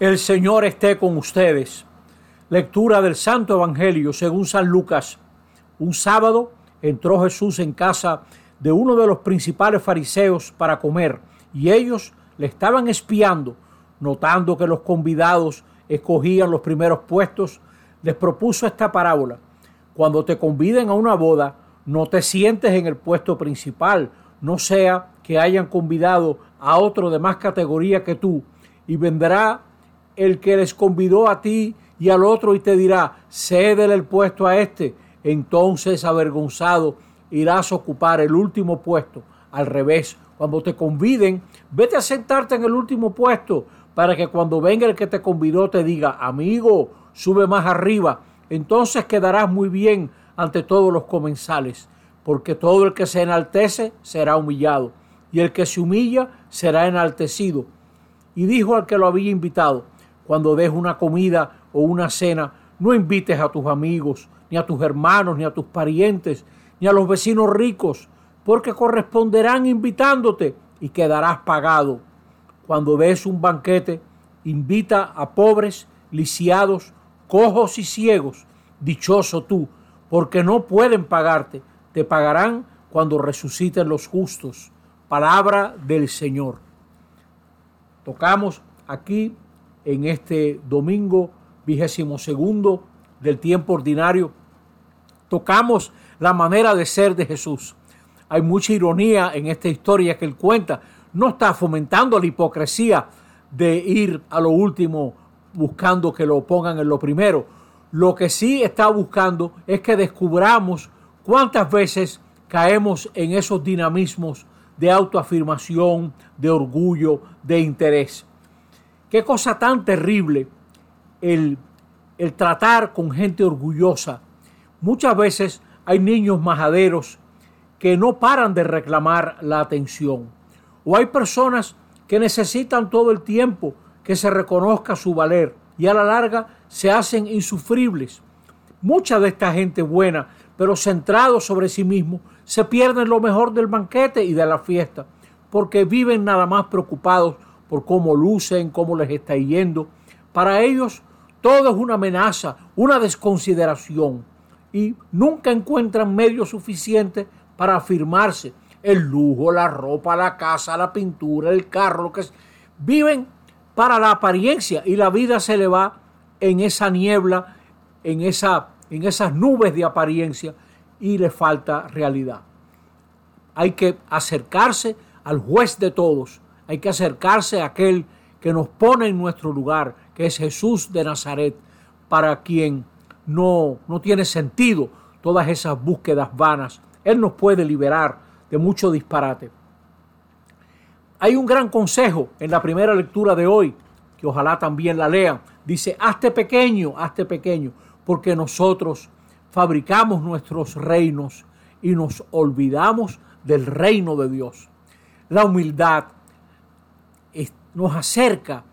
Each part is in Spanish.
El Señor esté con ustedes. Lectura del Santo Evangelio según San Lucas. Un sábado entró Jesús en casa de uno de los principales fariseos para comer y ellos le estaban espiando. Notando que los convidados escogían los primeros puestos, les propuso esta parábola. Cuando te conviden a una boda, no te sientes en el puesto principal, no sea que hayan convidado a otro de más categoría que tú, y vendrá el que les convidó a ti y al otro y te dirá, cédele el puesto a este, entonces avergonzado irás a ocupar el último puesto. Al revés, cuando te conviden, vete a sentarte en el último puesto para que cuando venga el que te convidó te diga, amigo, sube más arriba. Entonces quedarás muy bien ante todos los comensales, porque todo el que se enaltece será humillado, y el que se humilla será enaltecido. Y dijo al que lo había invitado, cuando des una comida o una cena, no invites a tus amigos, ni a tus hermanos, ni a tus parientes, ni a los vecinos ricos, porque corresponderán invitándote y quedarás pagado. Cuando des un banquete, invita a pobres, lisiados, cojos y ciegos. Dichoso tú, porque no pueden pagarte, te pagarán cuando resuciten los justos. Palabra del Señor. Tocamos aquí en este domingo vigésimo segundo del tiempo ordinario, tocamos la manera de ser de Jesús. Hay mucha ironía en esta historia que él cuenta. No está fomentando la hipocresía de ir a lo último buscando que lo pongan en lo primero. Lo que sí está buscando es que descubramos cuántas veces caemos en esos dinamismos de autoafirmación, de orgullo, de interés. Qué cosa tan terrible el, el tratar con gente orgullosa. Muchas veces hay niños majaderos que no paran de reclamar la atención. O hay personas que necesitan todo el tiempo que se reconozca su valer y a la larga se hacen insufribles. Mucha de esta gente buena, pero centrados sobre sí mismos, se pierden lo mejor del banquete y de la fiesta, porque viven nada más preocupados por cómo lucen, cómo les está yendo. Para ellos todo es una amenaza, una desconsideración y nunca encuentran medios suficientes para afirmarse. El lujo, la ropa, la casa, la pintura, el carro, lo que es. Viven para la apariencia y la vida se le va en esa niebla, en, esa, en esas nubes de apariencia y le falta realidad. Hay que acercarse al juez de todos, hay que acercarse a aquel que nos pone en nuestro lugar, que es Jesús de Nazaret, para quien no, no tiene sentido todas esas búsquedas vanas. Él nos puede liberar de mucho disparate. Hay un gran consejo en la primera lectura de hoy, que ojalá también la lean. Dice, hazte pequeño, hazte pequeño, porque nosotros fabricamos nuestros reinos y nos olvidamos del reino de Dios. La humildad nos acerca,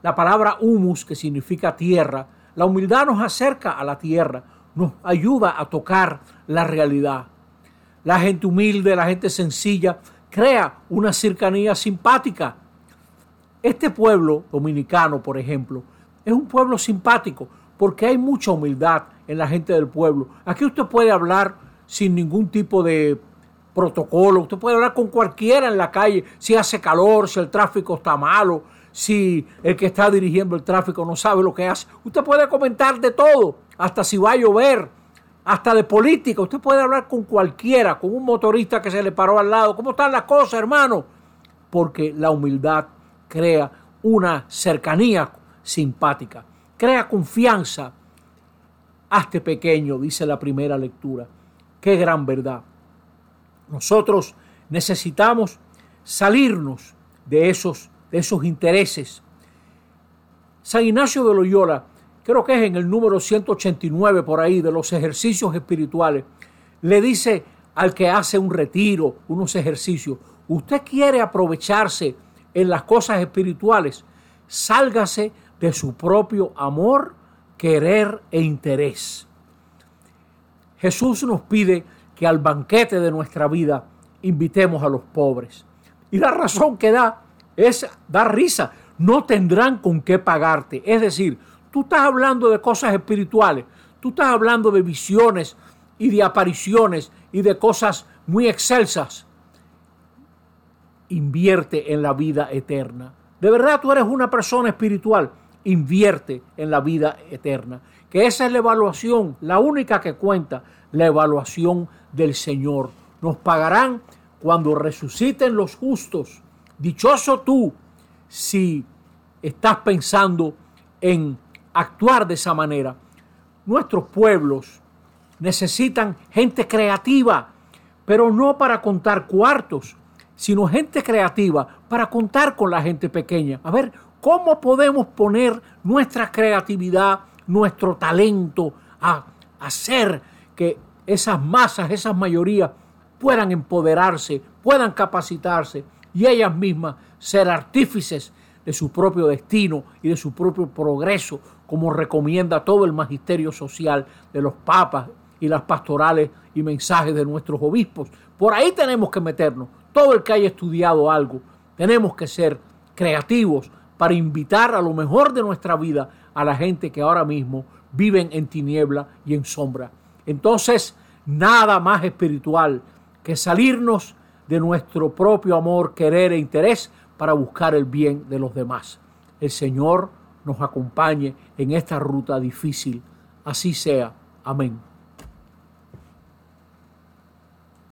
la palabra humus, que significa tierra, la humildad nos acerca a la tierra, nos ayuda a tocar la realidad. La gente humilde, la gente sencilla, crea una cercanía simpática. Este pueblo dominicano, por ejemplo, es un pueblo simpático porque hay mucha humildad en la gente del pueblo. Aquí usted puede hablar sin ningún tipo de protocolo. Usted puede hablar con cualquiera en la calle, si hace calor, si el tráfico está malo, si el que está dirigiendo el tráfico no sabe lo que hace. Usted puede comentar de todo, hasta si va a llover, hasta de política. Usted puede hablar con cualquiera, con un motorista que se le paró al lado. ¿Cómo están las cosas, hermano? Porque la humildad crea una cercanía simpática, crea confianza. Hazte pequeño, dice la primera lectura. Qué gran verdad. Nosotros necesitamos salirnos de esos, de esos intereses. San Ignacio de Loyola, creo que es en el número 189 por ahí de los ejercicios espirituales, le dice al que hace un retiro, unos ejercicios, usted quiere aprovecharse en las cosas espirituales, sálgase de su propio amor, querer e interés. Jesús nos pide que al banquete de nuestra vida invitemos a los pobres. Y la razón que da es dar risa. no tendrán con qué pagarte. Es decir, tú estás hablando de cosas espirituales, tú estás hablando de visiones y de apariciones y de cosas muy excelsas. Invierte en la vida eterna. De verdad tú eres una persona espiritual, invierte en la vida eterna. Que esa es la evaluación, la única que cuenta, la evaluación del Señor. Nos pagarán cuando resuciten los justos. Dichoso tú si estás pensando en actuar de esa manera. Nuestros pueblos necesitan gente creativa, pero no para contar cuartos, sino gente creativa para contar con la gente pequeña. A ver, ¿cómo podemos poner nuestra creatividad, nuestro talento a hacer que esas masas, esas mayorías puedan empoderarse, puedan capacitarse y ellas mismas ser artífices de su propio destino y de su propio progreso, como recomienda todo el magisterio social de los papas y las pastorales y mensajes de nuestros obispos. Por ahí tenemos que meternos. Todo el que haya estudiado algo, tenemos que ser creativos para invitar a lo mejor de nuestra vida a la gente que ahora mismo viven en tiniebla y en sombra. Entonces, nada más espiritual que salirnos de nuestro propio amor, querer e interés para buscar el bien de los demás. El Señor nos acompañe en esta ruta difícil. Así sea. Amén.